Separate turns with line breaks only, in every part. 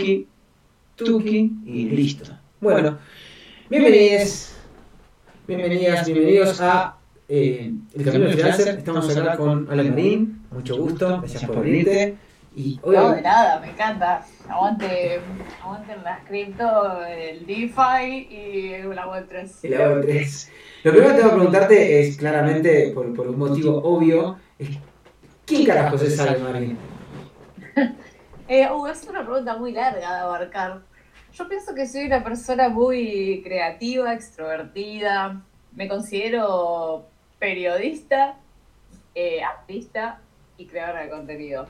tuki, tuki y listo. Bueno, bienvenidos, bienvenidas, bienvenidos a eh, El Camino de Freelancer. Estamos acá con Alan Marín, mucho gusto, gracias por venirte.
Y hoy, no, de nada, me encanta. Aguante, aguante las cripto, el DeFi y la Web3. Y la
Web3. Lo primero que tengo que preguntarte es claramente, por, por un motivo obvio, es ¿quién carajos es Alan Marín?
eh, uh, es una pregunta muy larga de abarcar. Yo pienso que soy una persona muy creativa, extrovertida. Me considero periodista, eh, artista y creadora de contenido.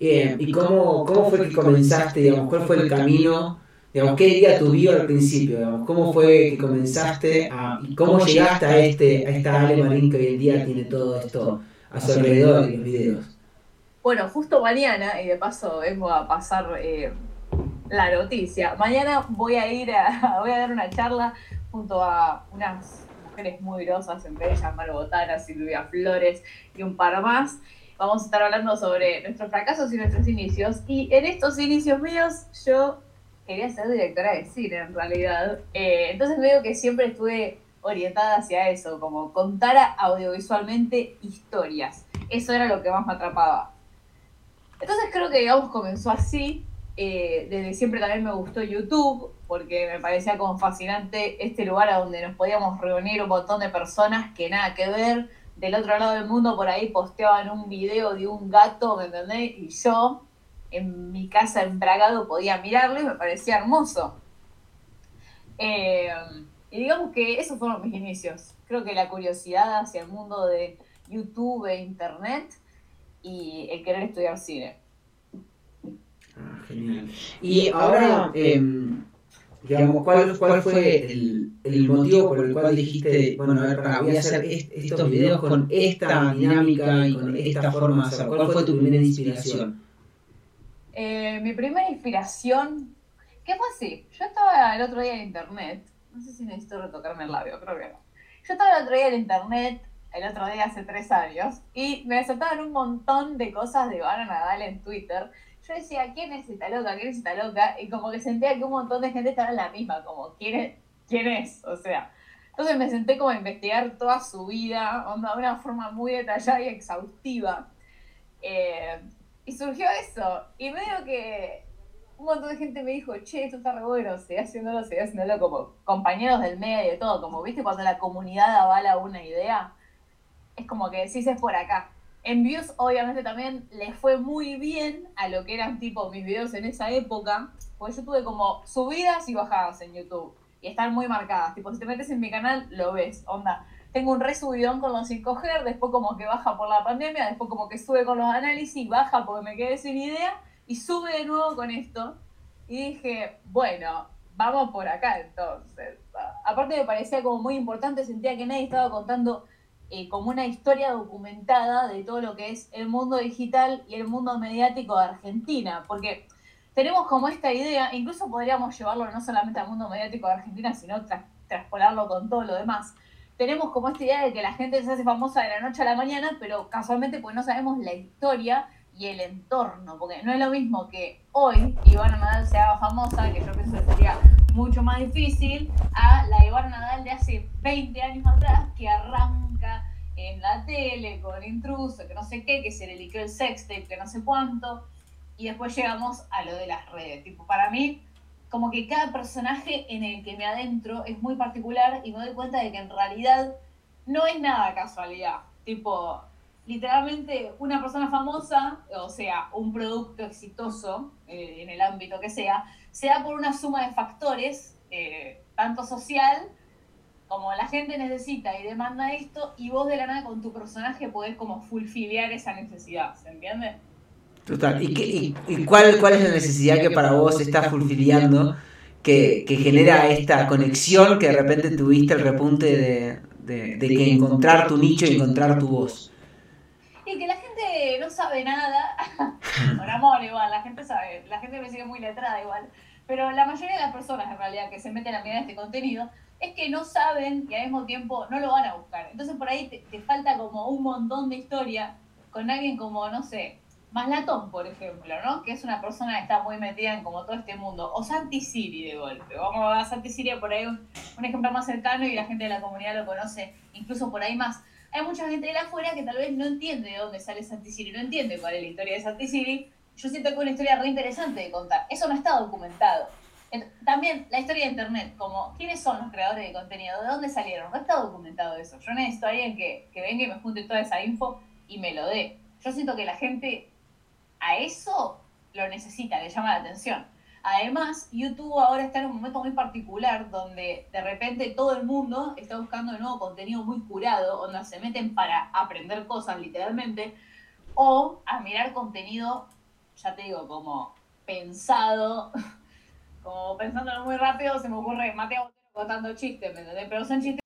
Bien, ¿y cómo, cómo fue que comenzaste, digamos, cuál fue el camino, digamos, qué día tu vida al principio, digamos, cómo fue que comenzaste a, y cómo llegaste a, este, a esta Ale Marín que hoy en día tiene todo esto a su alrededor en los videos?
Bueno, justo mañana, y de paso vengo a pasar eh, la noticia, mañana voy a ir a, voy a dar una charla junto a unas mujeres muy grosas, entre ellas Maru Botana, Silvia Flores y un par más, vamos a estar hablando sobre nuestros fracasos y nuestros inicios. Y en estos inicios míos yo quería ser directora de cine en realidad. Eh, entonces veo que siempre estuve orientada hacia eso, como contar audiovisualmente historias. Eso era lo que más me atrapaba. Entonces creo que digamos comenzó así. Eh, desde siempre también me gustó YouTube, porque me parecía como fascinante este lugar a donde nos podíamos reunir un montón de personas que nada que ver del otro lado del mundo por ahí posteaban un video de un gato, ¿me entendés? Y yo en mi casa en Bragado podía mirarlo y me parecía hermoso. Eh, y digamos que esos fueron mis inicios. Creo que la curiosidad hacia el mundo de YouTube e Internet y el querer estudiar cine.
Ah, genial. Y ahora, em, digamos, ¿cuál, cuál fue el, el, motivo por el cual dijiste, bueno, a ver, voy a hacer estos videos con esta dinámica y con esta forma de hacer? ¿Cuál fue tu primera inspiración?
Eh, mi primera inspiración, ¿qué fue así? Yo estaba el otro día en internet, no sé si necesito retocarme el labio, creo que no. Yo estaba el otro día en internet, el otro día hace tres años, y me saltaban un montón de cosas de Vara Nadal en Twitter yo decía, ¿quién es esta loca? ¿Quién es esta loca? Y como que sentía que un montón de gente estaba en la misma, como, ¿quién es? ¿Quién es? O sea, entonces me senté como a investigar toda su vida, de una forma muy detallada y exhaustiva. Eh, y surgió eso. Y medio que un montón de gente me dijo, che, esto está re bueno, sigue haciéndolo, sigue haciéndolo, como compañeros del medio y todo, como, viste, cuando la comunidad avala una idea, es como que decís es por acá. En views, obviamente, también le fue muy bien a lo que eran tipo mis videos en esa época, porque yo tuve como subidas y bajadas en YouTube, y están muy marcadas. Tipo, si te metes en mi canal, lo ves, onda. Tengo un resubidón con los 5G, después como que baja por la pandemia, después como que sube con los análisis, baja porque me quedé sin idea, y sube de nuevo con esto. Y dije, bueno, vamos por acá entonces. Aparte me parecía como muy importante, sentía que nadie estaba contando eh, como una historia documentada de todo lo que es el mundo digital y el mundo mediático de Argentina, porque tenemos como esta idea, incluso podríamos llevarlo no solamente al mundo mediático de Argentina, sino traspolarlo con todo lo demás. Tenemos como esta idea de que la gente se hace famosa de la noche a la mañana, pero casualmente pues no sabemos la historia y el entorno, porque no es lo mismo que hoy Ivana Nadal se haga famosa, que yo pienso que sería mucho más difícil, a la Ivana Nadal de hace 20 años atrás, que arranca en la tele con intruso, que no sé qué, que se le liqueó el sextape, que no sé cuánto, y después llegamos a lo de las redes. Tipo, para mí, como que cada personaje en el que me adentro es muy particular y me doy cuenta de que en realidad no es nada casualidad. Tipo, literalmente una persona famosa, o sea, un producto exitoso eh, en el ámbito que sea, se da por una suma de factores, eh, tanto social como la gente necesita y demanda esto, y vos de la nada con tu personaje podés como fulfiliar esa necesidad, ¿se entiende?
Total. ¿Y, y, cuál, cuál es la necesidad que para vos está fulfiliando, que, que genera esta conexión que de repente tuviste el repunte de, de, de que encontrar tu nicho y encontrar tu voz?
Y que la gente no sabe nada, por amor igual, la gente sabe, la gente me sigue muy letrada igual, pero la mayoría de las personas en realidad que se meten a mirar este contenido es que no saben y al mismo tiempo no lo van a buscar. Entonces por ahí te, falta como un montón de historia con alguien como, no sé, Maslatón, por ejemplo, ¿no? Que es una persona que está muy metida en como todo este mundo. O Santi Siri de golpe. Vamos a Santi Siri por ahí un, ejemplo más cercano y la gente de la comunidad lo conoce incluso por ahí más. Hay mucha gente de afuera que tal vez no entiende de dónde sale Santi Siri, no entiende cuál es la historia de Santi Siri. Yo siento que es una historia re interesante de contar. Eso no está documentado. También la historia de Internet, como quiénes son los creadores de contenido, de dónde salieron, no está documentado eso. Yo necesito a alguien que, que venga y me junte toda esa info y me lo dé. Yo siento que la gente a eso lo necesita, le llama la atención. Además, YouTube ahora está en un momento muy particular donde de repente todo el mundo está buscando nuevo contenido muy curado, donde se meten para aprender cosas literalmente, o a mirar contenido, ya te digo, como pensado, como pensándolo muy rápido, se me ocurre Mateo contando chistes. Pero son chistes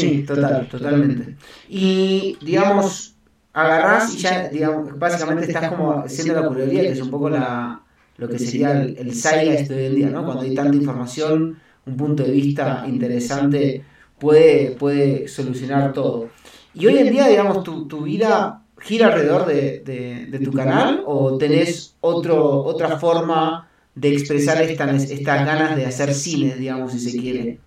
Sí, total, totalmente. Y, digamos, agarrás y ya, digamos, básicamente estás como haciendo la curaduría, que es un poco la, lo que sería el, el de hoy en día, ¿no? Cuando hay tanta información, un punto de vista interesante puede, puede solucionar todo. Y hoy en día, digamos, tu, tu vida gira alrededor de, de, tu canal o tenés otro, otra forma de expresar estas, estas ganas de hacer cine, digamos, si se quiere.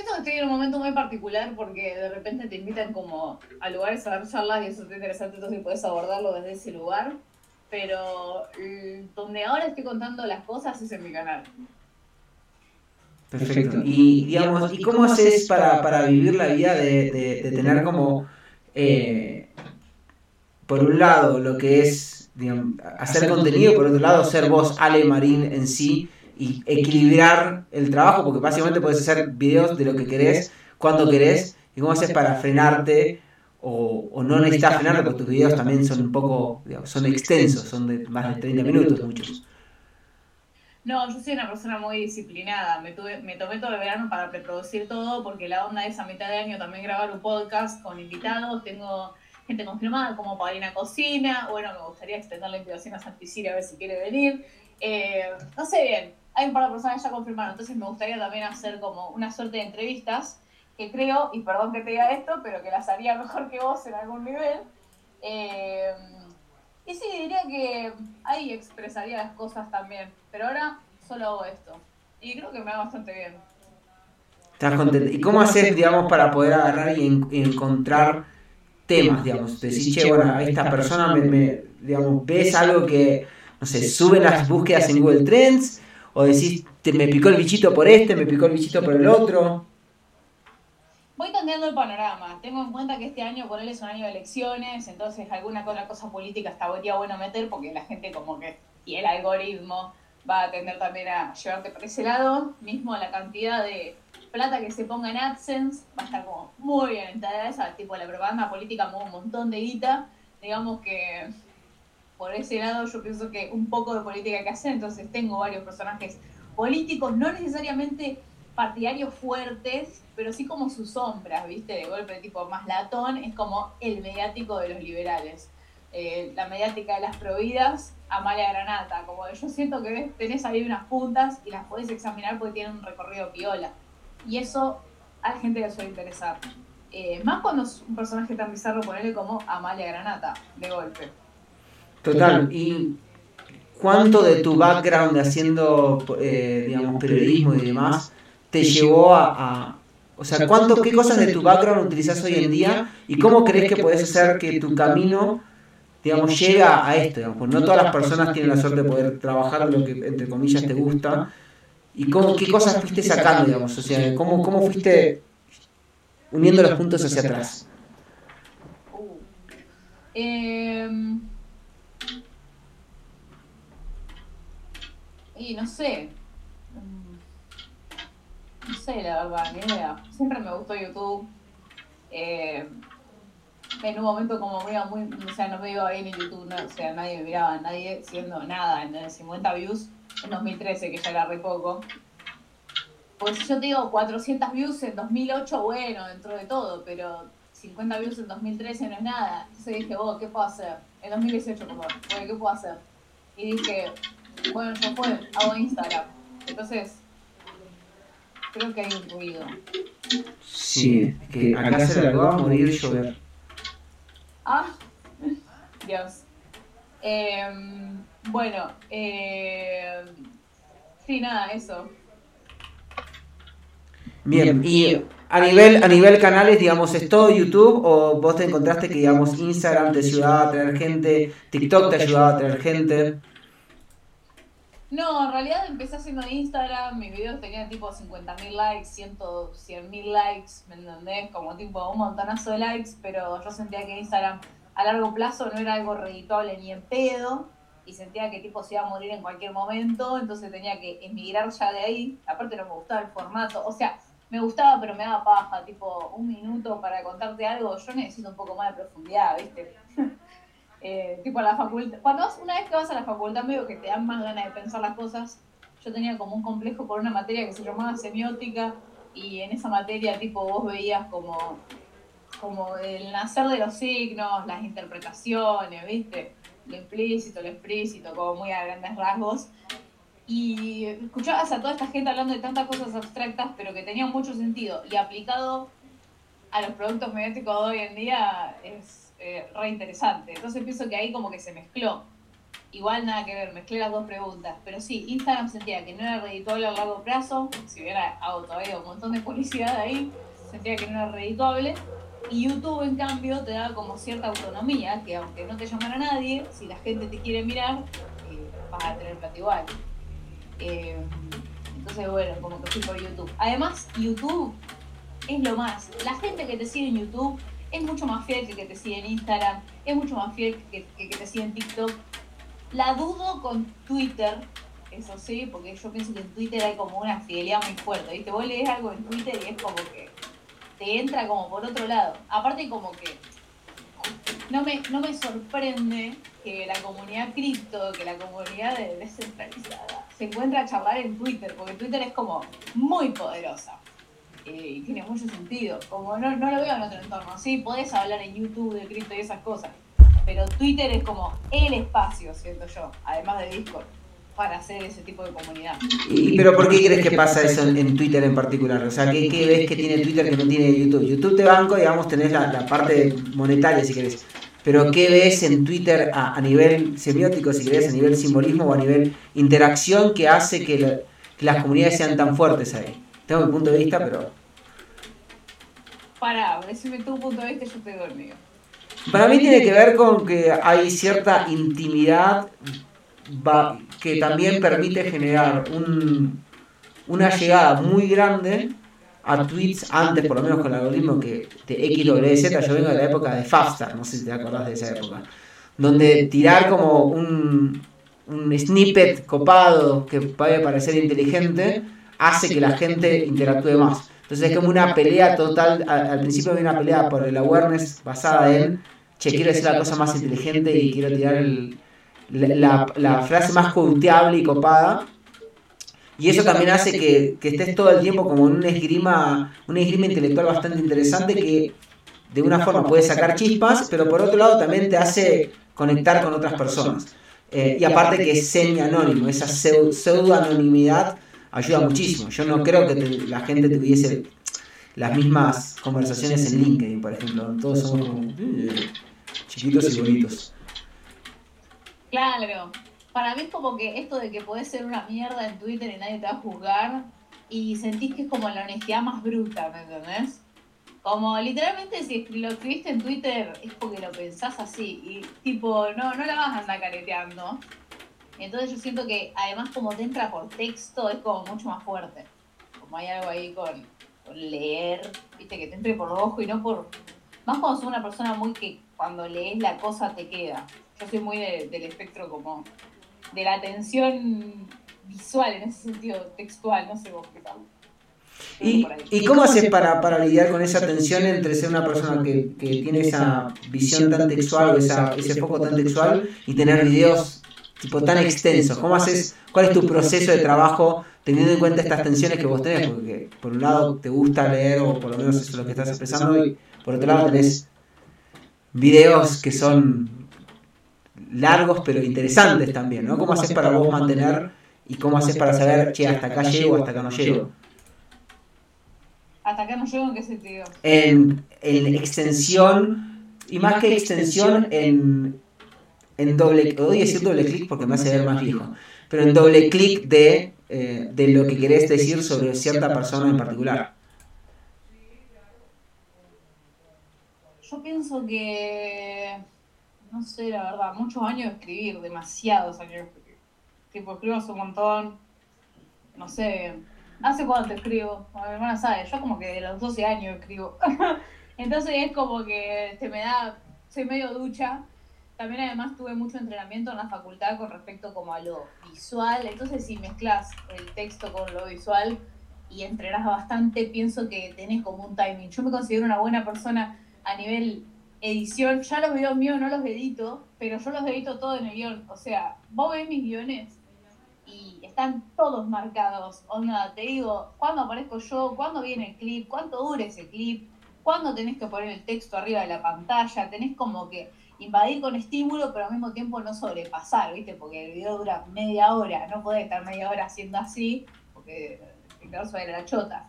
Esto estoy en un momento muy particular porque de repente te invitan como a lugares a dar charlas y eso es interesante, entonces puedes abordarlo desde ese lugar. Pero donde ahora estoy contando las cosas es en mi canal.
Perfecto. Y digamos, ¿y cómo haces para, para vivir la vida de, de, tener como, eh, por un lado, lo que es hacer contenido, por otro lado, ser vos, Ale Marín en sí, y equilibrar el trabajo, porque básicamente puedes hacer videos de lo que querés, cuando querés, y cómo haces para frenarte o, no necesitas frenarte, porque tus videos también son un poco, son extensos, son de más de 30 minutos muchos.
No, yo soy una persona muy disciplinada. Me, tuve, me tomé todo el verano para preproducir todo porque la onda es a mitad de año también grabar un podcast con invitados. Tengo gente confirmada como Paulina Cocina. Bueno, me gustaría extender la invitación a Santicira a ver si quiere venir. Eh, no sé bien, hay un par de personas ya confirmaron, entonces me gustaría también hacer como una suerte de entrevistas que creo, y perdón que te diga esto, pero que las haría mejor que vos en algún nivel. Eh, y sí, diría que ahí expresaría las cosas también, pero ahora solo hago esto. Y creo que me va bastante bien.
¿Estás contento? ¿Y cómo haces, digamos, para poder agarrar y, encontrar temas, digamos? Decís, che, bueno, esta persona me, digamos, ves algo que, no sé, sube las búsquedas en Google Trends ¿O decís, me picó el bichito por este, me picó el bichito por el otro?
Voy tanteando el panorama. Tengo en cuenta que este año por él es un año de elecciones, entonces alguna otra cosa política está bueno meter porque la gente como que, y el algoritmo va a tender también a llevarte por ese lado. Mismo la cantidad de plata que se ponga en AdSense va a estar como muy bien entrada esa, tipo la propaganda política mueve un montón de guita. Digamos que por ese lado yo pienso que un poco de política que hacer, entonces tengo varios personajes políticos, no necesariamente partidarios fuertes, pero sí como sus sombras, ¿viste? De golpe tipo más latón, es como el mediático de los liberales. Eh, la mediática de las prohibidas, Amalia Granata, como yo siento que tenés ahí unas puntas y las podés examinar porque tienen un recorrido piola. Y eso a la gente le suele interesar. Eh, más cuando es un personaje tan bizarro, ponerle como Amalia Granata, de golpe.
Total. ¿Y cuánto de tu background de haciendo, eh, digamos, periodismo y demás te llevó a, o sea, ¿cuánto, ¿qué cosas de tu background utilizas hoy en día y cómo crees que puedes hacer que tu camino, digamos, llega a esto? Digamos? no todas las personas tienen la suerte de poder trabajar lo que, entre comillas, te gusta. ¿Y cómo, qué cosas fuiste sacando, digamos? O sea, ¿cómo, cómo fuiste uniendo los puntos hacia atrás?
Uh, eh Y no sé. No sé, la verdad, ni idea. Siempre me gustó YouTube. Eh, en un momento como me iba muy, o sea, no me iba bien en YouTube, o sea, nadie me miraba, nadie siendo nada, en 50 views en 2013, que ya era re poco. Pues si yo te digo 400 views en 2008, bueno, dentro de todo, pero 50 views en 2013 no es nada. Entonces dije, oh, ¿qué puedo hacer? En 2018, perdón, ¿qué puedo hacer? Y dije, bueno, yo fue, hago Instagram. Entonces, creo que hay un ruido.
Sí, que acá se largó a morir llover.
Ah, Dios. Eh, bueno, eh, sí, nada, eso.
Bien, y a nivel, a nivel canales, digamos, ¿es todo YouTube o vos te encontraste que, digamos, Instagram te ayudaba a traer gente, TikTok te ayudaba a traer gente?
No, en realidad empecé haciendo Instagram, mis videos tenían tipo 50.000 likes, 100.000 likes, ¿me entendés? Como tipo un montonazo de likes, pero yo sentía que Instagram a largo plazo no era algo reditable ni en pedo y sentía que tipo se iba a morir en cualquier momento, entonces tenía que emigrar ya de ahí. Aparte no me gustaba el formato, o sea, me gustaba pero me daba paja, tipo un minuto para contarte algo, yo necesito un poco más de profundidad, ¿viste? Eh, tipo la facultad, cuando vas, una vez que vas a la facultad medio que te dan más ganas de pensar las cosas, yo tenía como un complejo por una materia que se llamaba semiótica y en esa materia tipo vos veías como, como el nacer de los signos, las interpretaciones, ¿viste? Lo implícito, lo explícito, como muy a grandes rasgos. Y escuchabas a toda esta gente hablando de tantas cosas abstractas, pero que tenían mucho sentido. Y aplicado a los productos mediáticos de hoy en día es eh, re interesante. Entonces pienso que ahí como que se mezcló. Igual nada que ver, mezclé las dos preguntas. Pero sí, Instagram sentía que no era redituable a largo plazo. Si hubiera hago todavía un montón de publicidad ahí, sentía que no era redituable. Y YouTube, en cambio, te da como cierta autonomía, que aunque no te llamara nadie, si la gente te quiere mirar, eh, vas a tener plata igual. Eh, entonces, bueno, como que fui por YouTube. Además, YouTube es lo más. La gente que te sigue en YouTube es mucho más fiel que que te sigue en Instagram, es mucho más fiel que que, te sigue en TikTok. La dudo con Twitter, eso sí, porque yo pienso que en Twitter hay como una fidelidad muy fuerte, ¿viste? Vos lees algo en Twitter y es como que te entra como por otro lado. Aparte como que no me, no me sorprende que la comunidad cripto, que la comunidad descentralizada se encuentra a charlar en Twitter, porque Twitter es como muy poderosa. Eh, tiene mucho sentido. Como no, no lo veo en otro entorno. Sí, podés hablar en YouTube de cripto y esas cosas. Pero Twitter es como el espacio, siento yo, además de Discord, para hacer ese tipo de comunidad.
¿Y, pero por qué crees que pasa eso en, Twitter en particular? O sea, ¿qué, ¿qué, ves que tiene Twitter que no tiene YouTube? YouTube te banco, digamos, tenés la, la parte monetaria, si querés. Pero ¿qué ves en Twitter a, nivel semiótico, si querés, a nivel simbolismo o a nivel interacción que hace que, que las comunidades sean tan fuertes ahí? Tengo mi punto de vista, pero
para, decime tu punto de vista, yo te dormido.
Para mí tiene que ver con que hay cierta intimidad que también permite generar un, una llegada muy grande a tweets antes, por lo menos con el algoritmo que de XWZ, yo vengo de la época de Fafstar, no sé si te acordás de esa época, donde tirar como un, un snippet copado que puede parecer inteligente hace que la gente interactúe más. Entonces es como una pelea total, al, principio hay una pelea por el awareness basada en, che, quiero decir la cosa más inteligente y quiero tirar la, frase más conteable y copada. Y eso también hace que, estés todo el tiempo como en una esgrima, una esgrima intelectual bastante interesante que de una forma puede sacar chispas, pero por otro lado también te hace conectar con otras personas. Eh, y aparte que es semi-anónimo, esa pseudo-anonimidad ayuda muchísimo. Yo no creo que la gente tuviese las mismas conversaciones en LinkedIn, por ejemplo. Todos somos eh, chiquitos y bonitos.
Claro. Para mí es como que esto de que podés ser una mierda en Twitter y nadie te va a juzgar y sentís que es como la honestidad más bruta, ¿me entendés? Como literalmente si lo escribiste en Twitter es porque lo pensás así y tipo, no, no la vas a andar careteando. Entonces yo siento que además como te entra por texto es como mucho más fuerte. Como hay algo ahí con, leer, viste, que te entre por ojo y no por... Más cuando sos una persona muy que cuando lees la cosa te queda. Yo soy muy del espectro como de la atención visual, en ese sentido textual, no sé vos qué tal.
¿Y, cómo haces para, para, lidiar con esa tensión entre ser una persona que, que tiene esa visión tan textual o esa, ese foco tan textual y tener videos tipo tan extensos? ¿Cómo haces, cuál es tu proceso de trabajo teniendo en cuenta estas tensiones que vos tenés? Porque por un lado te gusta leer o por lo menos eso es lo que estás expresando y por otro lado tenés videos que son largos pero interesantes también, ¿no? ¿Cómo haces para vos mantener y cómo haces para saber, che, hasta acá llego, hasta acá no llego?
¿Hasta acá no llego en qué sentido?
En, en extensión, y más que extensión, en, en doble, odio decir doble clic porque me hace ver más viejo, pero en doble clic de, eh, de lo que querés decir sobre cierta persona en particular.
Yo pienso que, no sé, la verdad, muchos años de escribir, demasiados años de escribir. Tipo, escribo hace un montón, no sé, ¿Hace cuánto escribo? mi hermana sabe, yo como que de los 12 años escribo. Entonces es como que se me da, soy medio ducha. También además tuve mucho entrenamiento en la facultad con respecto como a lo visual. Entonces si mezclas el texto con lo visual y entrenas bastante, pienso que tenés como un timing. Yo me considero una buena persona a nivel edición. Ya los videos míos no los edito, pero yo los edito todo en el guion. O sea, vos ves mis guiones y están todos marcados. Onda, te digo, cuándo aparezco yo, cuándo viene el clip, cuánto dura ese clip, cuándo tenés que poner el texto arriba de la pantalla, tenés como que invadir con estímulo, pero al mismo tiempo no sobrepasar, ¿viste? Porque el video dura media hora, no podés estar media hora haciendo así, porque el caso va a la chota.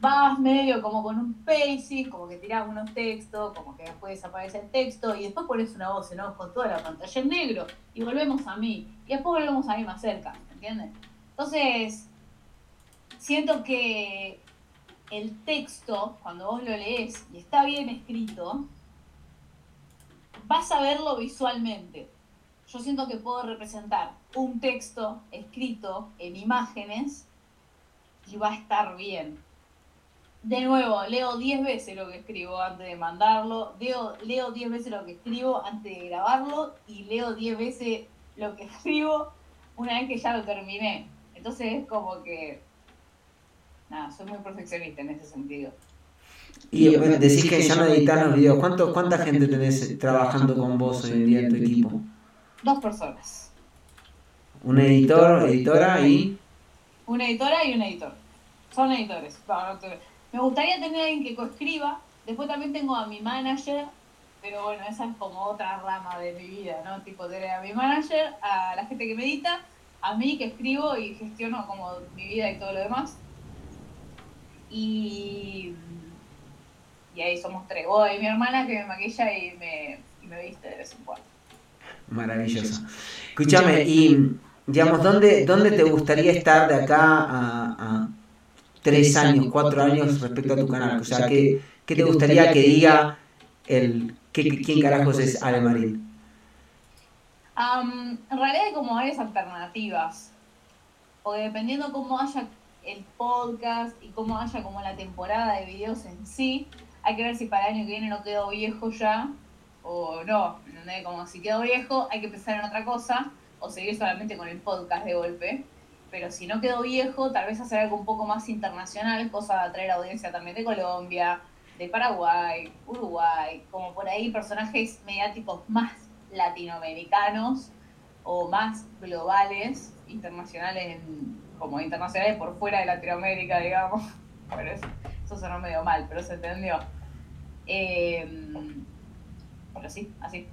Vas medio como con un pacing, como que tirás unos textos, como que después desaparece el texto, y después pones una voz ¿no? con toda la pantalla en negro, y volvemos a mí, y después volvemos a mí más cerca, ¿entiendes? Entonces, siento que el texto, cuando vos lo lees y está bien escrito, vas a verlo visualmente. Yo siento que puedo representar un texto escrito en imágenes y va a estar bien. De nuevo, leo 10 veces lo que escribo antes de mandarlo, leo 10 veces lo que escribo antes de grabarlo y leo 10 veces lo que escribo una vez que ya lo terminé. Entonces es como que, nada, soy muy perfeccionista en ese sentido.
Y decís que ya no editas los videos. ¿Cuánto, ¿Cuánta gente tenés trabajando con vos hoy en día en tu equipo?
Dos personas.
¿Un editor, editora y...?
Una editora y un editor. Son editores. Me gustaría tener a alguien que coescriba. Después también tengo a mi manager, pero bueno, esa es como otra rama de mi vida, ¿no? Tipo, tener a mi manager, a la gente que me edita, a mí que escribo y gestiono como mi vida y todo lo demás. Y y ahí somos tres. Vos y mi hermana que me maquilla y me, y me viste de vez en cuando.
Maravilloso. Escúchame, y digamos, ¿dónde, ¿dónde te gustaría estar de acá a, tres años, cuatro años respecto a tu canal? O sea, ¿qué, qué te gustaría que diga el quién carajos es Ale Marín?
en realidad hay como varias alternativas. Porque dependiendo cómo haya el podcast y cómo haya como la temporada de videos en sí, hay que ver si para el año que viene no quedo viejo ya o no, Como si quedo viejo hay que pensar en otra cosa o seguir solamente con el podcast de golpe. Pero si no quedo viejo, tal vez hacer algo un poco más internacional, cosa de atraer audiencia también de Colombia, de Paraguay, Uruguay, como por ahí personajes mediáticos más latinoamericanos o más globales, internacionales, como internacionales por fuera de Latinoamérica, digamos. Pero eso, eso sonó medio mal, pero se entendió. Eh, pero sí, así.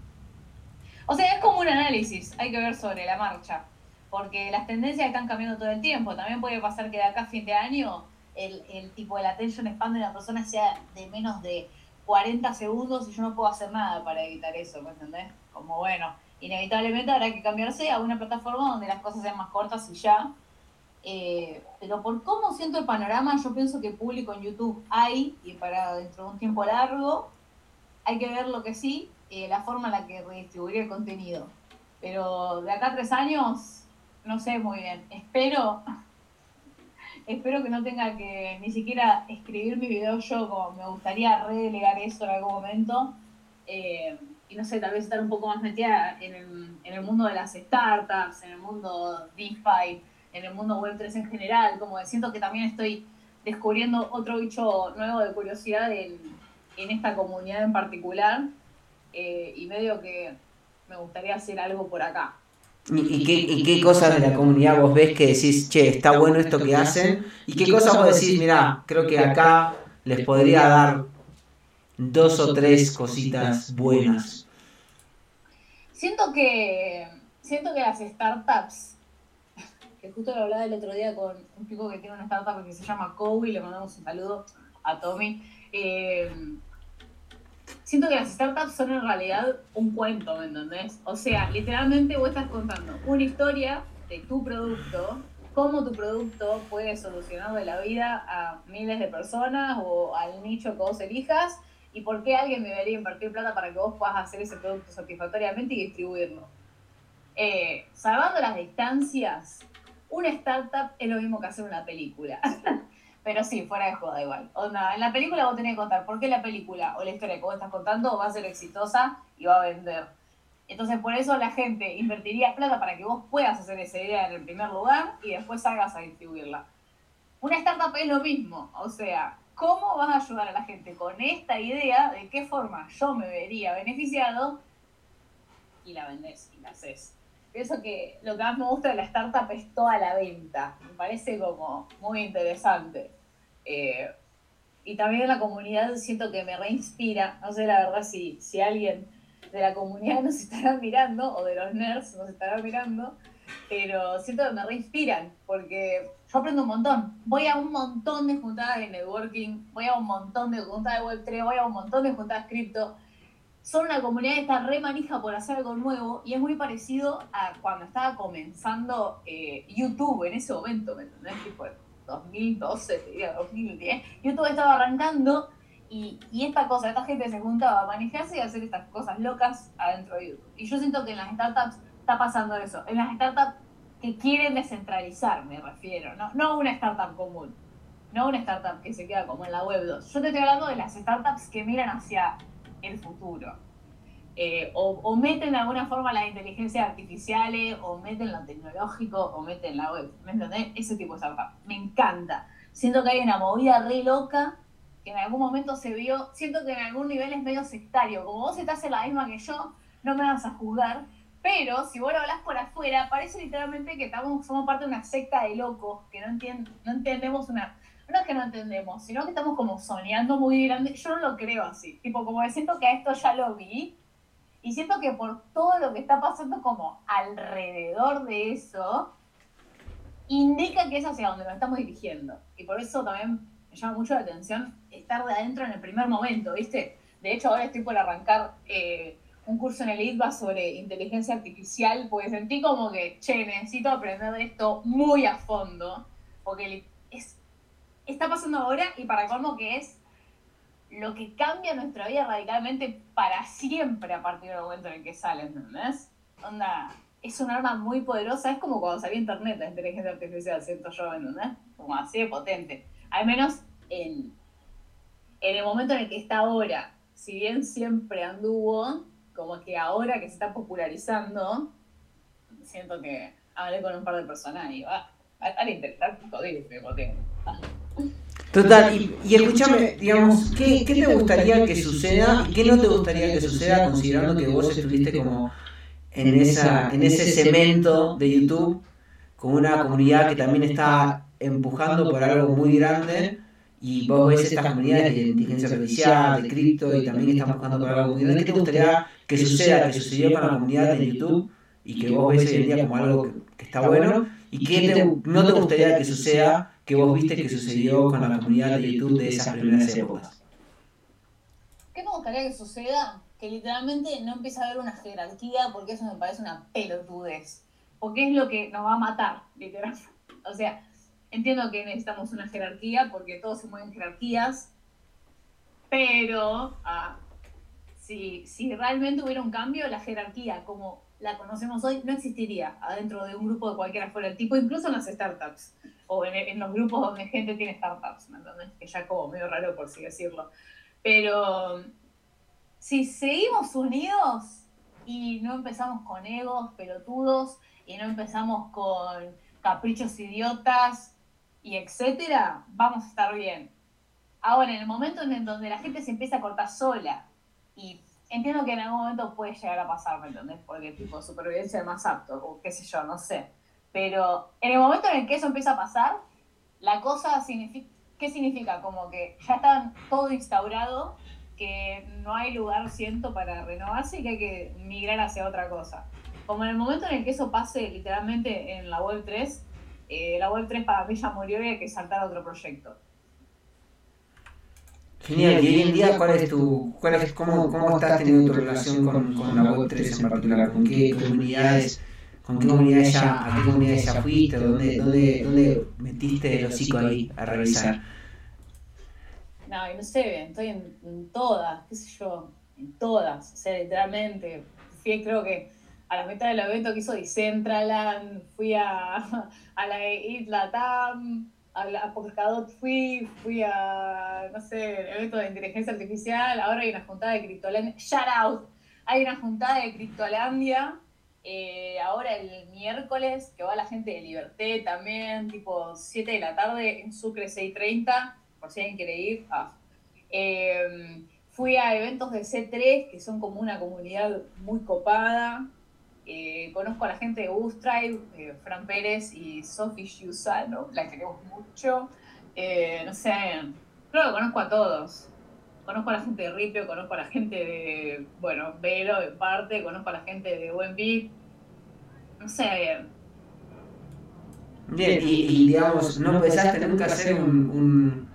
O sea, es como un análisis, hay que ver sobre la marcha, porque las tendencias están cambiando todo el tiempo. También puede pasar que de acá a fin de año el, el tipo de la attention span de una persona sea de menos de 40 segundos y yo no puedo hacer nada para evitar eso, ¿me entendés? Como bueno, inevitablemente habrá que cambiarse a una plataforma donde las cosas sean más cortas y ya, eh, pero por cómo siento el panorama, yo pienso que público en YouTube hay, y para dentro de un tiempo largo, hay que ver lo que sí, eh, la forma en la que redistribuir el contenido. Pero de acá a tres años, no sé muy bien. Espero, espero que no tenga que ni siquiera escribir mi video yo, como me gustaría redelegar eso en algún momento. Eh, y no sé, tal vez estar un poco más metida en el, en el mundo de las startups, en el mundo DeFi, en el mundo web 3 en general, como que siento que también estoy descubriendo otro bicho nuevo de curiosidad en, esta comunidad en particular eh, y medio que me gustaría hacer algo por acá.
¿Y, qué, qué, cosas de la comunidad vos ves que decís, che, está bueno esto que hacen? ¿Y qué cosas vos decís, mira, creo que acá les podría dar dos o tres cositas buenas?
Siento que, siento que las startups, que justo lo hablaba el otro día con un chico que tiene una startup que se llama Kobe, le mandamos un saludo a Tommy. Eh, siento que las startups son en realidad un cuento, ¿me entendés? O sea, literalmente vos estás contando una historia de tu producto, cómo tu producto puede solucionarle la vida a miles de personas o al nicho que vos elijas y por qué alguien debería invertir plata para que vos puedas hacer ese producto satisfactoriamente y distribuirlo. Eh, salvando las distancias, una startup es lo mismo que hacer una película. Pero sí, fuera de joda igual. Onda, en la película vos tenés que contar por qué la película o la historia que vos estás contando va a ser exitosa y va a vender. Entonces por eso la gente invertiría plata para que vos puedas hacer esa idea en el primer lugar y después salgas a distribuirla. Una startup es lo mismo, o sea, ¿cómo vas a ayudar a la gente con esta idea? ¿De qué forma yo me vería beneficiado? Y la vendés y la haces. Pienso que lo que más me gusta de la startup es toda la venta. Me parece como muy interesante. Eh, y también la comunidad siento que me reinspira. No sé la verdad si, si alguien de la comunidad nos estará mirando o de los nerds nos estará mirando, pero siento que me reinspiran porque yo aprendo un montón. Voy a un montón de juntadas de networking, voy a un montón de juntadas de Web3, voy a un montón de juntadas cripto son una comunidad que está re manija por hacer algo nuevo y es muy parecido a cuando estaba comenzando eh, YouTube en ese momento, ¿me entendés? Tipo 2012, te diría 2010. YouTube estaba arrancando y, esta cosa, esta gente se juntaba a manejarse y hacer estas cosas locas adentro de YouTube. Y yo siento que en las startups está pasando eso. En las startups que quieren descentralizar, me refiero, no, no una startup común, no una startup que se queda como en la web 2. Yo te estoy hablando de las startups que miran hacia el futuro. Eh, o, meten de alguna forma las inteligencias artificiales, o meten lo tecnológico, o meten la web. ¿Me entendés? Ese tipo de startup. Me encanta. Siento que hay una movida re loca que en algún momento se vio. Siento que en algún nivel es medio sectario. Como vos estás en la misma que yo, no me vas a juzgar. Pero si vos lo hablas por afuera, parece literalmente que estamos, somos parte de una secta de locos que no, no entendemos una no es que no entendemos, sino que estamos como soñando muy grande. Yo no lo creo así. Tipo, como que siento que a esto ya lo vi. Y siento que por todo lo que está pasando como alrededor de eso, indica que es hacia donde nos estamos dirigiendo. Y por eso también me llama mucho la atención estar de adentro en el primer momento, ¿viste? De hecho, ahora estoy por arrancar eh, un curso en el ITBA sobre inteligencia artificial, porque sentí como que, che, necesito aprender de esto muy a fondo, porque está pasando ahora y para cómo que es lo que cambia nuestra vida radicalmente para siempre a partir del momento en el que sale, ¿entendés? Onda, es un arma muy poderosa, es como cuando salió internet, la inteligencia artificial, siento yo, ¿entendés? Como así de potente. Al menos en, en el momento en el que está ahora, si bien siempre anduvo, como que ahora que se está popularizando, siento que hablé con un par de personas y va, a estar interesante, potente.
Total, y, y escúchame, digamos, ¿qué, ¿qué, te gustaría que suceda y qué no te gustaría que suceda considerando que vos estuviste como en, esa, en ese cemento de YouTube con una comunidad que también está empujando por algo muy grande y vos ves estas comunidades de inteligencia artificial, de cripto y también están buscando por algo muy grande, ¿qué te gustaría que suceda, que sucedió con la comunidad de YouTube y que vos ves hoy en día como algo que, que está bueno y qué no te gustaría que suceda que vos viste que sucedió con la comunidad de YouTube de esas primeras épocas?
¿Qué me gustaría que suceda? Que literalmente no empiece a haber una jerarquía porque eso me parece una pelotudez. Porque es lo que nos va a matar, literalmente. O sea, entiendo que necesitamos una jerarquía porque todos se mueven jerarquías, pero ah, si, si realmente hubiera un cambio, la jerarquía como la conocemos hoy no existiría adentro de un grupo de cualquiera fuera el tipo, incluso en las startups o en, los grupos donde gente tiene startups, ¿me entiendes? Que ya como medio raro por así decirlo. Pero si seguimos unidos y no empezamos con egos pelotudos y no empezamos con caprichos idiotas y etcétera, vamos a estar bien. Ahora, en el momento en donde la gente se empieza a cortar sola, y entiendo que en algún momento puede llegar a pasar, ¿me entendés? Porque tipo supervivencia es más apto, o qué sé yo, no sé. Pero en el momento en el que eso empieza a pasar, la cosa significa, ¿qué significa? Como que ya está todo instaurado, que no hay lugar, siento, para renovarse y que hay que migrar hacia otra cosa. Como en el momento en el que eso pase literalmente en la Web 3, eh, la Web 3 para mí ya murió y hay que saltar a otro proyecto.
Genial, y hoy en día, ¿cuál es tu, cuál es, cómo, cómo estás teniendo tu relación con, con la Web 3 en particular? ¿Con qué comunidades, con qué comunidades ya, a qué comunidades ya fuiste? ¿Dónde, dónde, dónde metiste el hocico ahí a revisar?
No, no sé, estoy en, en, todas, qué sé yo, en todas, o sea, literalmente. Fui, creo que a la mitad del evento que hizo Decentraland, fui a, a la Isla Tam, a, la, Polkadot fui, fui a, no sé, el evento de inteligencia artificial, ahora hay una juntada de Criptolandia, shout out, hay una juntada de Criptolandia, eh, ahora el miércoles, que va la gente de Liberté también, tipo 7 de la tarde en Sucre 630, por si alguien quiere ir. Ah. Eh, fui a eventos de C3, que son como una comunidad muy copada. Eh, conozco a la gente de Ustrive, eh, Fran Pérez y Sophie Giusano, la queremos mucho. Eh, no sé, creo que conozco a todos. Conozco a la gente de Ripio, conozco a la gente de, bueno, Velo en parte, conozco a la gente de Buen Beat. No sé, bien.
Bien, y, y digamos, no pensaste nunca hacer un, un,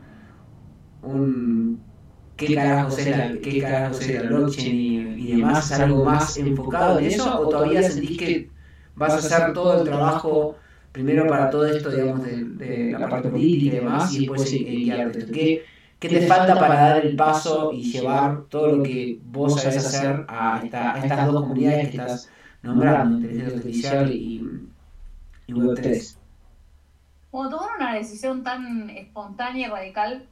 un qué carajos era, qué carajos era el blockchain y, y demás, algo más enfocado en eso, o todavía sentís que vas a hacer todo el trabajo primero para todo esto, digamos, de, de la parte política y demás, y después guiarte? ¿Qué, ¿Qué te falta para dar el paso y llevar todo lo que vos sabés hacer a, esta, a estas dos comunidades que estás nombrando, inteligencia artificial y, y Web3?
Como tomar una decisión tan espontánea y radical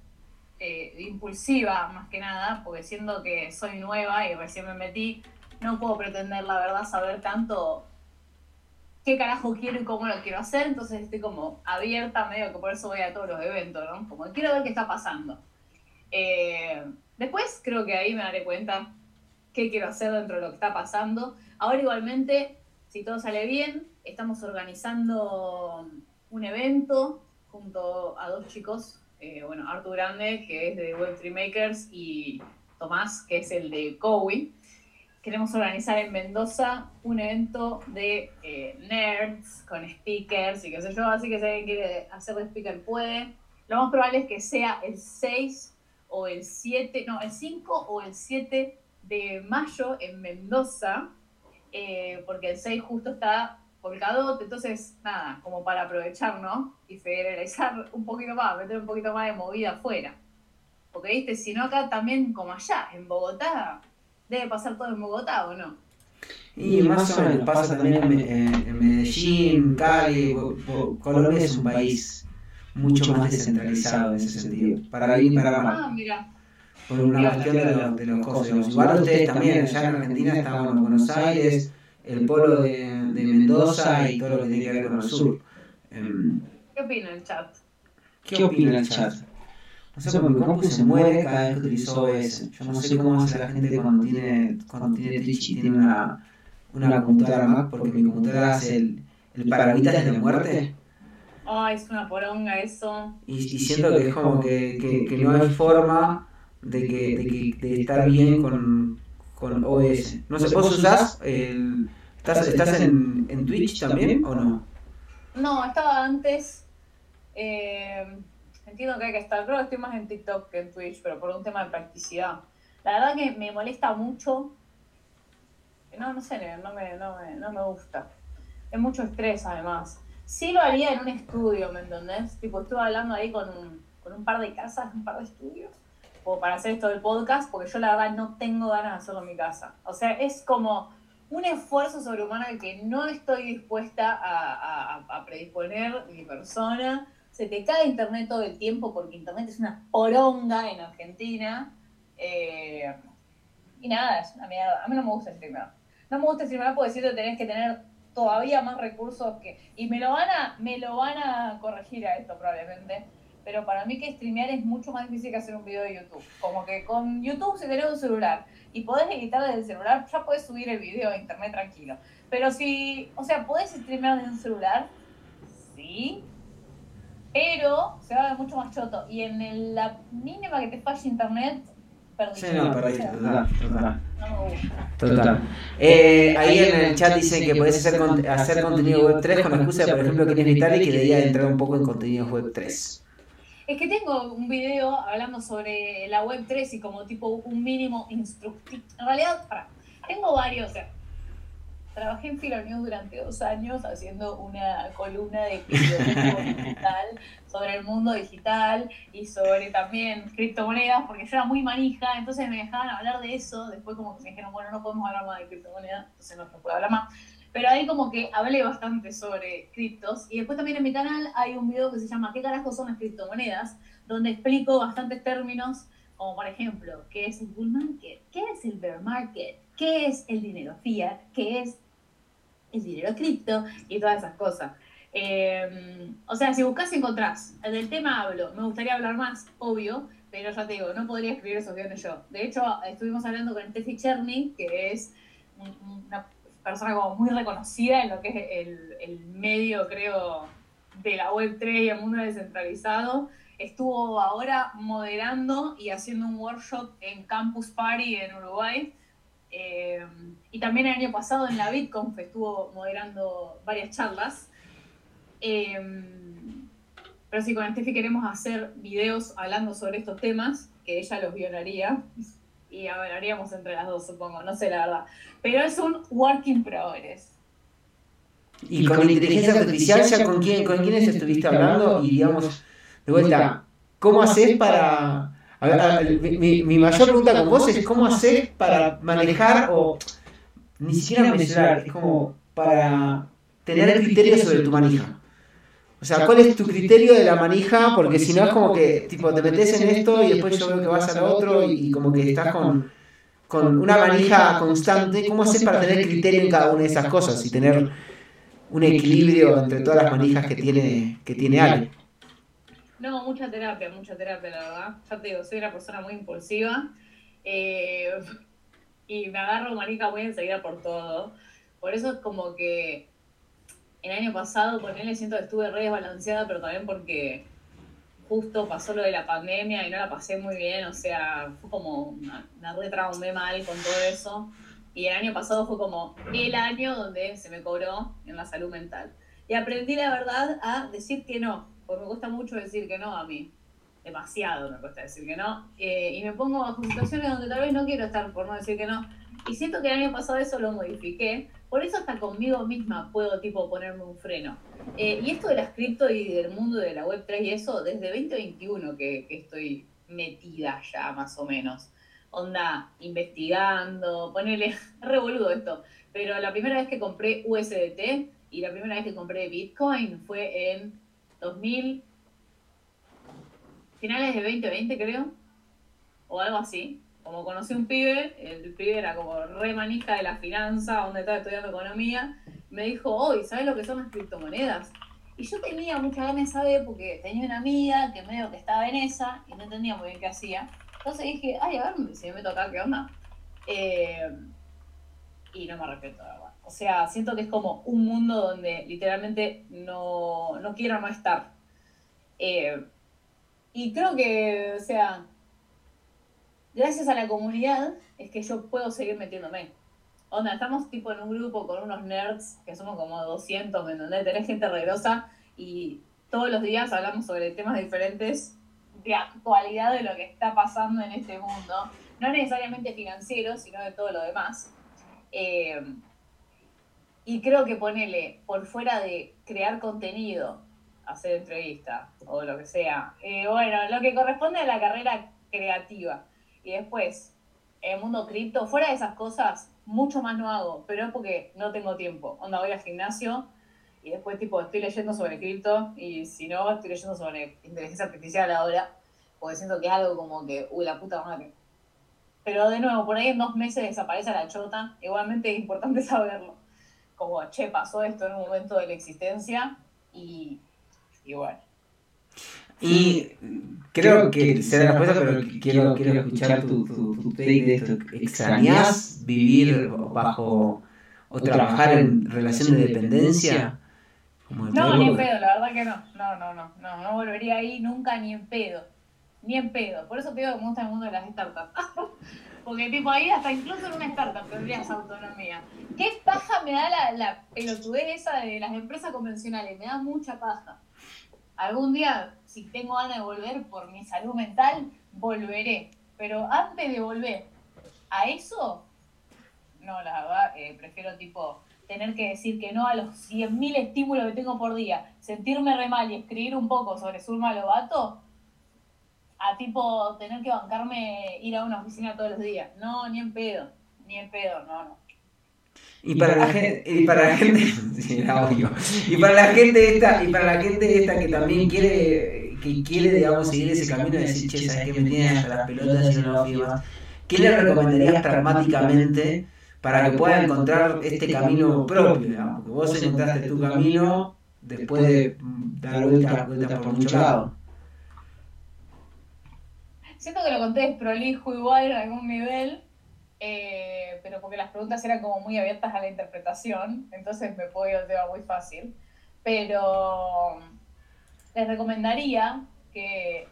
eh, impulsiva más que nada, porque siendo que soy nueva y recién me metí, no puedo pretender la verdad saber tanto qué carajo quiero y cómo lo quiero hacer, entonces estoy como abierta, medio que por eso voy a todos los eventos, ¿no? Como quiero ver qué está pasando. Eh, después creo que ahí me daré cuenta qué quiero hacer dentro de lo que está pasando. Ahora igualmente, si todo sale bien, estamos organizando un evento junto a dos chicos eh, bueno, Artur Grande, que es de Web3 Makers, y Tomás, que es el de Cowi. Queremos organizar en Mendoza un evento de eh, nerds con speakers y qué sé yo, así que si alguien quiere hacer de speaker puede. Lo más probable es que sea el 6 o el 7, no, el 5 o el 7 de mayo en Mendoza, eh, porque el 6 justo está Polkadot, entonces, nada, como para aprovechar, ¿no? Y federalizar un poquito más, meter un poquito más de movida afuera. Porque, viste, si no acá también como allá, en Bogotá, debe pasar todo en Bogotá, ¿o no?
Y más o menos pasa también en, Medellín, Cali, Colombia es un país mucho más descentralizado en ese sentido. Para bien y para mal.
Ah, mira.
Por una cuestión de, los, de los cosas. Igual ustedes también, allá en Argentina están en Buenos Aires, el polo de, de, Mendoza y todo lo que tiene que ver con el sur.
Um, ¿Qué opina el chat?
¿Qué opina el chat? No sé, porque mi compu se muere cada vez que utilizo OBS. Yo no sé cómo hace la gente cuando tiene, cuando tiene Twitch y tiene una, una computadora Mac, porque mi computadora hace el, el paragüitas de la muerte.
Ay, es una poronga eso.
Y, y siento que es como que, que, que no hay forma de, que, de, que, de estar bien con, con OBS. No sé, ¿vos usás el... ¿Estás, estás en, en Twitch también o no?
No, estaba antes. Eh, entiendo que hay que estar. Creo que estoy más en TikTok que en Twitch, pero por un tema de practicidad. La verdad que me molesta mucho. No, no sé, no me, no me, no me gusta. Es mucho estrés, además. Sí lo haría en un estudio, ¿me entendés? Tipo, estuve hablando ahí con un, con un par de casas, un par de estudios, o para hacer esto del podcast, porque yo la verdad no tengo ganas de hacerlo en mi casa. O sea, es como un esfuerzo sobrehumano al que no estoy dispuesta a, a, a, predisponer mi persona. Se te cae internet todo el tiempo porque internet es una poronga en Argentina. Eh, y nada, es una mierda. A mí no me gusta streamer. No me gusta streamer porque siento que tenés que tener todavía más recursos que. Y me lo van a, me lo van a corregir a esto probablemente. Pero para mí que streamear es mucho más difícil que hacer un video de YouTube. Como que con YouTube si tenés un celular y podés editar desde el celular, ya podés subir el video a internet tranquilo. Pero si, o sea, podés streamear desde un celular, sí, pero se va a ver mucho más choto. Y en la mínima que te falle internet. Sí, no, perdiste, total,
total. Total. Eh, ahí en el chat dicen que podés hacer, hacer contenido web 3 con la excusa, por ejemplo, que tienes Vitali y que debía entrar un poco en contenido web 3.
Es que tengo un video hablando sobre la web 3 y como tipo un mínimo instructivo. En realidad, para, tengo varios, o sea, trabajé en Filonews durante dos años haciendo una columna de digital sobre el mundo digital y sobre también criptomonedas, porque yo era muy manija, entonces me dejaban hablar de eso, después como que me dijeron, bueno, no podemos hablar más de criptomonedas, entonces no, no puedo hablar más. Pero ahí como que hablé bastante sobre criptos. Y después también en mi canal hay un video que se llama ¿Qué carajos son las criptomonedas? Donde explico bastantes términos, como por ejemplo, ¿qué es el bull market? ¿Qué es el bear market? ¿Qué es el dinero fiat? ¿Qué es el dinero cripto? Y todas esas cosas. Em, o sea, si buscas, encontrás. Del tema hablo. Me gustaría hablar más, obvio, pero ya te digo, no podría escribir esos guiones yo. De hecho, estuvimos hablando con Tefi Cherny, que es una persona como muy reconocida en lo que es el, el medio, creo, de la Web3 y el mundo descentralizado. Estuvo ahora moderando y haciendo un workshop en Campus Party en Uruguay. Eh, y también el año pasado en la BitConf estuvo moderando varias charlas. Eh, pero sí, con Steffi queremos hacer videos hablando sobre estos temas, que ella los violaría y hablaríamos entre las dos, supongo, no sé la verdad. Pero es un work in progress.
Y con inteligencia artificial, ya con, quién, con quiénes estuviste hablando y digamos, de vuelta, ¿cómo haces para... A ver, mi, mi, mayor pregunta con vos es cómo haces para manejar o ni siquiera mejorar, es como para tener criterio sobre tu manija. O sea, ¿cuál es tu criterio de la manija? Porque si no es como que tipo te metes en esto y después yo veo que vas al otro y como que estás con, con una manija constante. ¿Cómo haces para tener criterio en cada una de esas cosas y tener un equilibrio entre todas las manijas que tiene, que tiene Ale?
No, mucha terapia, mucha terapia, la verdad. Ya te digo, soy una persona muy impulsiva eh, y me agarro manija muy enseguida por todo. Por eso es como que el año pasado con él siento que estuve re desbalanceada, pero también porque justo pasó lo de la pandemia y no la pasé muy bien, o sea, fue como, me retraumé mal con todo eso. Y el año pasado fue como el año donde se me cobró en la salud mental. Y aprendí la verdad a decir que no, porque me cuesta mucho decir que no a mí. Demasiado me cuesta decir que no. Eh, y me pongo bajo situaciones donde tal vez no quiero estar por no decir que no. Y siento que el año pasado eso lo modifiqué por eso hasta conmigo misma puedo tipo ponerme un freno. Eh, y esto de las cripto y del mundo de la web 3 y eso, desde 2021 que, que estoy metida ya más o menos. Onda, investigando, ponele, revoludo esto. Pero la primera vez que compré USDT y la primera vez que compré Bitcoin fue en 2000, finales de 2020 creo, o algo así como conocí un pibe, el pibe era como re manija de la finanza, donde estaba estudiando economía, me dijo, hoy, ¿sabes lo que son las criptomonedas? Y yo tenía mucha ganas de saber porque tenía una amiga que medio que estaba en esa y no entendía muy bien qué hacía. Entonces dije, ay, a ver si me meto acá, ¿qué onda? Eh, y no me arrepiento, la verdad. O sea, siento que es como un mundo donde literalmente no, no quiero no estar. Eh, y creo que, o sea, gracias a la comunidad es que yo puedo seguir metiéndome. Onda, estamos tipo en un grupo con unos nerds que somos como 200, ¿me entendés? Tenés gente regrosa y todos los días hablamos sobre temas diferentes de actualidad de lo que está pasando en este mundo. No necesariamente financiero, sino de todo lo demás. Eh, y creo que ponele, por fuera de crear contenido, hacer entrevista o lo que sea, eh, bueno, lo que corresponde a la carrera creativa y después, el mundo cripto, fuera de esas cosas, mucho más no hago, pero es porque no tengo tiempo. Onda, voy al gimnasio y después, tipo, estoy leyendo sobre cripto y si no, estoy leyendo sobre inteligencia artificial ahora, porque siento que es algo como que, uy, la puta madre. Pero de nuevo, por ahí en dos meses desaparece la chota, igualmente es importante saberlo. Como, che, pasó esto en un momento de la existencia y, y bueno.
Y creo que la respuesta, pero quiero, quiero escuchar tu, tu, tu take de esto. ¿Extrañas vivir bajo o trabajar en relación de dependencia?
no, ni en pedo, la verdad que no. No, no, no, no, no volvería ahí nunca ni en pedo. Ni en pedo. Por eso te digo que me gusta el mundo de las startups. Porque tipo ahí hasta incluso en una startup tendrías autonomía. ¿Qué paja me da la, la pelotudez esa de las empresas convencionales? Me da mucha paja. Algún día, si tengo ganas de volver por mi salud mental, volveré. Pero antes de volver a eso, no, la verdad, eh, prefiero tipo tener que decir que no a los 100.000 estímulos que tengo por día, sentirme re mal y escribir un poco sobre Surma Lobato, a tipo tener que bancarme ir a una oficina todos los días. No, ni en pedo, ni en pedo, no, no.
Y para la gente, y para la gente, Y para la gente esta, y para la gente esta que también quiere, que quiere, digamos, seguir ese camino de decir, che, sabes que me tienen hasta las pelotas y no lo ¿qué le recomendarías pragmáticamente para que pueda encontrar este camino propio, digamos? Porque vos encontraste tu camino después de dar vueltas vuelta por muchos lados.
Siento que lo conté prolijo igual en algún nivel, eh, pero porque las preguntas eran como muy abiertas a la interpretación, entonces me puedo ir al tema muy fácil. Pero les recomendaría que,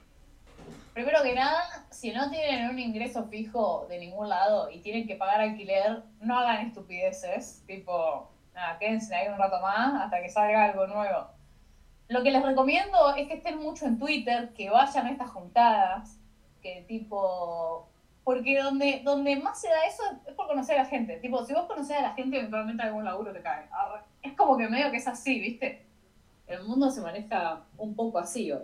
primero que nada, si no tienen un ingreso fijo de ningún lado y tienen que pagar alquiler, no hagan estupideces, tipo, nada, quédense ahí un rato más hasta que salga algo nuevo. Lo que les recomiendo es que estén mucho en Twitter, que vayan a estas juntadas, que tipo, porque donde, donde más se da eso es por conocer a la gente. Tipo, si vos conoces a la gente, eventualmente algún laburo te cae. Es como que medio que es así, ¿viste? El mundo se maneja un poco así hoy.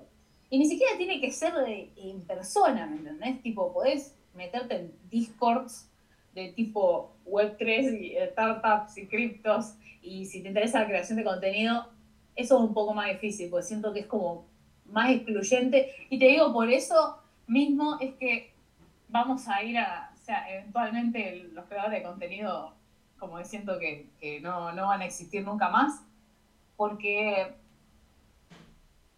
Y ni siquiera tiene que ser de, en persona, ¿me entendés? Tipo, podés meterte en discords de tipo Web3 y eh, startups y criptos. Y si te interesa la creación de contenido, eso es un poco más difícil, porque siento que es como más excluyente. Y te digo, por eso mismo es que vamos a ir a, o sea, eventualmente los creadores de contenido, como siento que, no, no van a existir nunca más, porque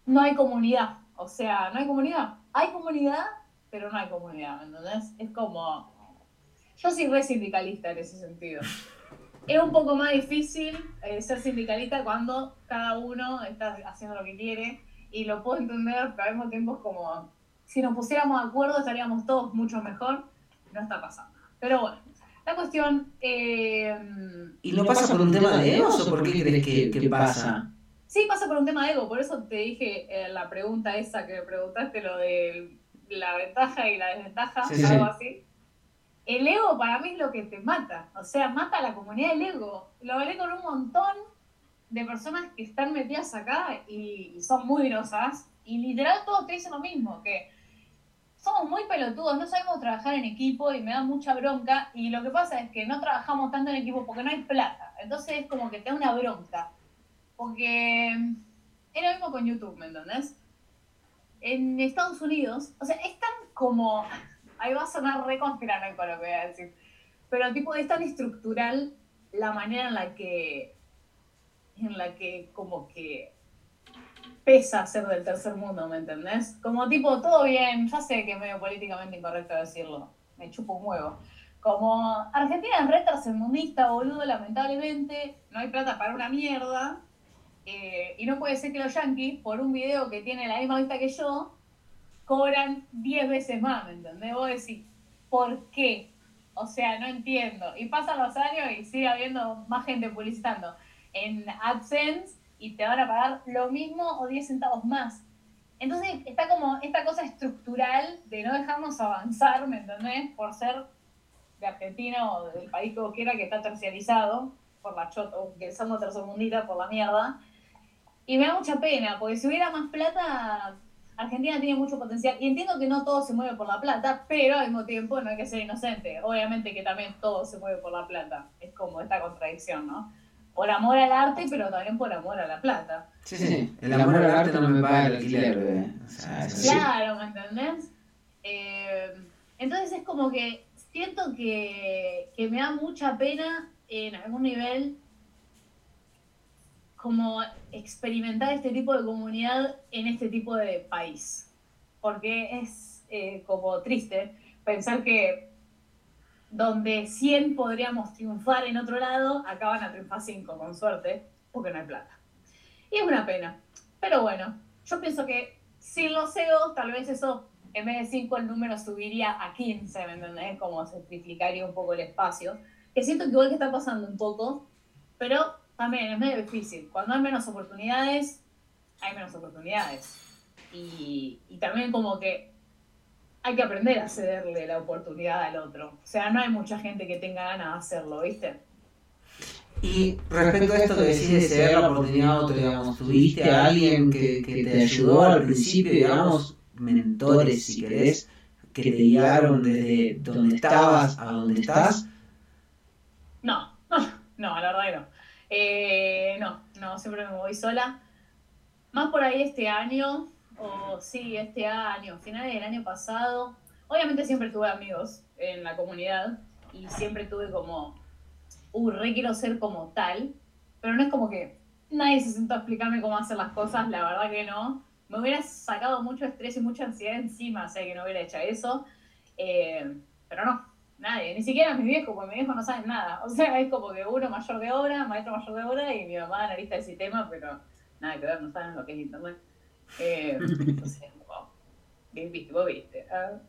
no hay comunidad. O sea, no hay comunidad. Hay comunidad, pero no hay comunidad, ¿me entendés? Es como... Yo soy re sindicalista en ese sentido. Es un poco más difícil eh, ser sindicalista cuando cada uno está haciendo lo que quiere y lo puedo entender, pero al mismo tiempo es como si nos pusiéramos de acuerdo estaríamos todos mucho mejor. No está pasando. Pero bueno, la cuestión... Eh,
¿Y no pasa por un tema de ego o por qué crees que, pasa?
Sí, pasa por un tema de ego. Por eso te dije eh, la pregunta esa que me preguntaste, lo de la ventaja y la desventaja, algo así. El ego para mí es lo que te mata. O sea, mata a la comunidad del ego. Lo hablé con un montón de personas que están metidas acá y, y son muy grosas. Y literal todos te dicen lo mismo, que somos muy pelotudos, no sabemos trabajar en equipo y me da mucha bronca. Y lo que pasa es que no trabajamos tanto en equipo porque no hay plata. Entonces es como que te da una bronca. Porque es lo mismo con YouTube, ¿me entendés? En Estados Unidos, o sea, es tan como. Ahí va a sonar re con lo que voy a decir. Pero tipo, es tan estructural la manera en la que. En la que como que pesa ser del tercer mundo, ¿me entendés? Como tipo, todo bien, ya sé que es medio políticamente incorrecto decirlo, me chupo un huevo. Como Argentina es re tercermundista, boludo, lamentablemente, no hay plata para una mierda, eh, y no puede ser que los yankees, por un video que tiene la misma vista que yo, cobran 10 veces más, ¿me entendés? Vos decís, ¿por qué? O sea, no entiendo. Y pasan los años y sigue habiendo más gente publicitando. En AdSense y te van a pagar lo mismo o 10 centavos más. Entonces está como esta cosa estructural de no dejarnos avanzar, ¿me entendés? Por ser de Argentina o del país que vos quieras que está terciarizado por la chota, o que somos tercermundita por la mierda. Y me da mucha pena, porque si hubiera más plata, Argentina tiene mucho potencial. Y entiendo que no todo se mueve por la plata, pero al mismo tiempo no hay que ser inocente. Obviamente que también todo se mueve por la plata. Es como esta contradicción, ¿no? Por amor al arte, pero también por amor a la plata.
Sí, sí, el amor al arte no me paga el alquiler, bebé.
claro, ¿me entendés? Eh, entonces es como que siento que, que me da mucha pena en algún nivel como experimentar este tipo de comunidad en este tipo de país. Porque es eh, como triste pensar que donde 100 podríamos triunfar en otro lado, acaban a triunfar 5, con suerte, porque no hay plata. Y es una pena. Pero bueno, yo pienso que sin los CEOs, tal vez eso, en vez de 5, el número subiría a 15, ¿me entendés? Como se triplicaría un poco el espacio. Que siento que igual que está pasando un poco, pero también es medio difícil. Cuando hay menos oportunidades, hay menos oportunidades. Y, y también como que hay que aprender a cederle la oportunidad al otro. O sea, no hay mucha gente que tenga ganas de hacerlo, ¿viste?
Y respecto a esto que decís de ceder la oportunidad a otro, digamos, ¿tuviste a alguien que, que te ayudó al principio, digamos, mentores, si querés, que te guiaron desde donde estabas a donde estás?
No, no, la verdad que no. Eh, no, no, siempre me voy sola. Más por ahí este año, o sí, este año, finales del año pasado. Obviamente siempre tuve amigos en la comunidad y siempre tuve como, uh, re quiero ser como tal, pero no es como que nadie se sentó a explicarme cómo hacer las cosas, la verdad que no. Me hubiera sacado mucho estrés y mucha ansiedad encima, o sea, que no hubiera hecho eso. Eh, pero no, nadie, ni siquiera mis viejos, porque mis viejos no saben nada. O sea, es como que uno mayor de obra, maestro mayor de obra y mi mamá analista del sistema, pero nada que ver, no saben lo que es internet. Eh, entonces, wow. ¿Viste? ¿Vos viste? Ah.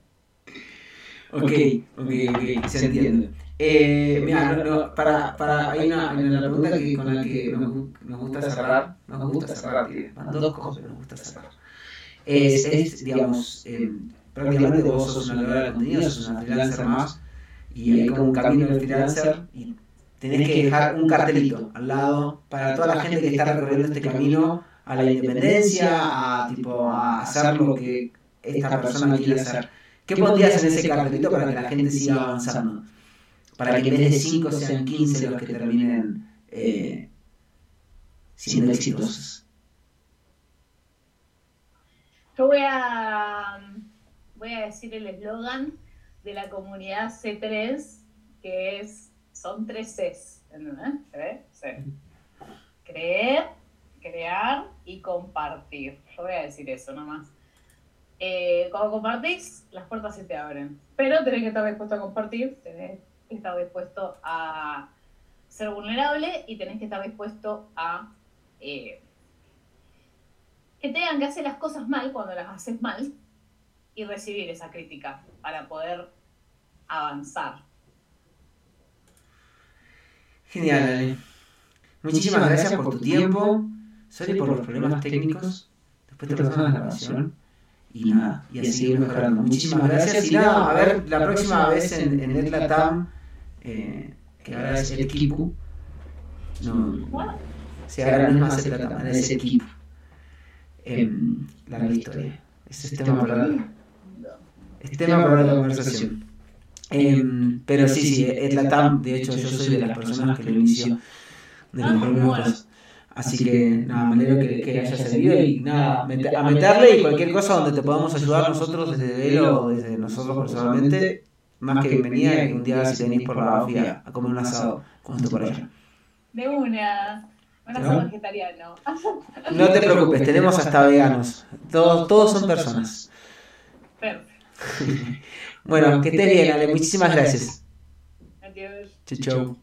Ok, ok, ok, se entiende. Eh, mira, no, para, para, hay una, una pregunta que, con la que nos, nos gusta cerrar, nos gusta cerrar, van dos cosas que nos gusta cerrar. Es, es digamos, eh, prácticamente vos sos una creadora de contenido, sos una freelancer más, y hay como un camino del freelancer, y tenés que dejar un cartelito al lado para toda la gente que está recorriendo este camino a la independencia, a, tipo, a hacer lo que esta persona quiere hacer. ¿Qué pondrías en ese cartelito para que la gente siga avanzando? Para que en vez de 5 sean 15 los que terminen eh, siendo exitosos.
Yo voy a, voy a decir el eslogan de la comunidad C3, que es, son tres Cs, ¿entendés? ¿Sí? Creer, crear y compartir. Yo voy a decir eso nomás. Eh, cuando compartís, las puertas se te abren. Pero tenés que estar dispuesto a compartir, tenés que estar dispuesto a ser vulnerable y tenés que estar dispuesto a eh, que te digan que haces las cosas mal cuando las haces mal y recibir esa crítica para poder avanzar.
Genial, Ale. Muchísimas gracias por tu tiempo. Sorry por los problemas técnicos. Después te pasamos la grabación. Y nada, y a seguir mejorando. Muchísimas gracias. Y nada, a ver, la próxima vez en, en Netlatam, eh, que ahora es el Kipu. No, si ahora no es más el Latam, es el Kipu. Eh, larga historia. Ese es tema para la, es tema para la conversación. Eh, pero sí, sí, el Latam, de hecho, yo soy de las personas que lo inició de los primeros Así que nada, me alegro que, que haya servido y nada, a meterle y cualquier cosa donde te podamos ayudar nosotros desde Velo o desde nosotros personalmente, más que bienvenida y un día si venís por la Bafia a comer un asado cuando esté por allá.
De una. Un asado ¿No? vegetariano.
No te preocupes, tenemos hasta veganos. Todos, todos son personas. Bueno, que estés bien, Ale. Muchísimas gracias.
Adiós.
Chau, chau.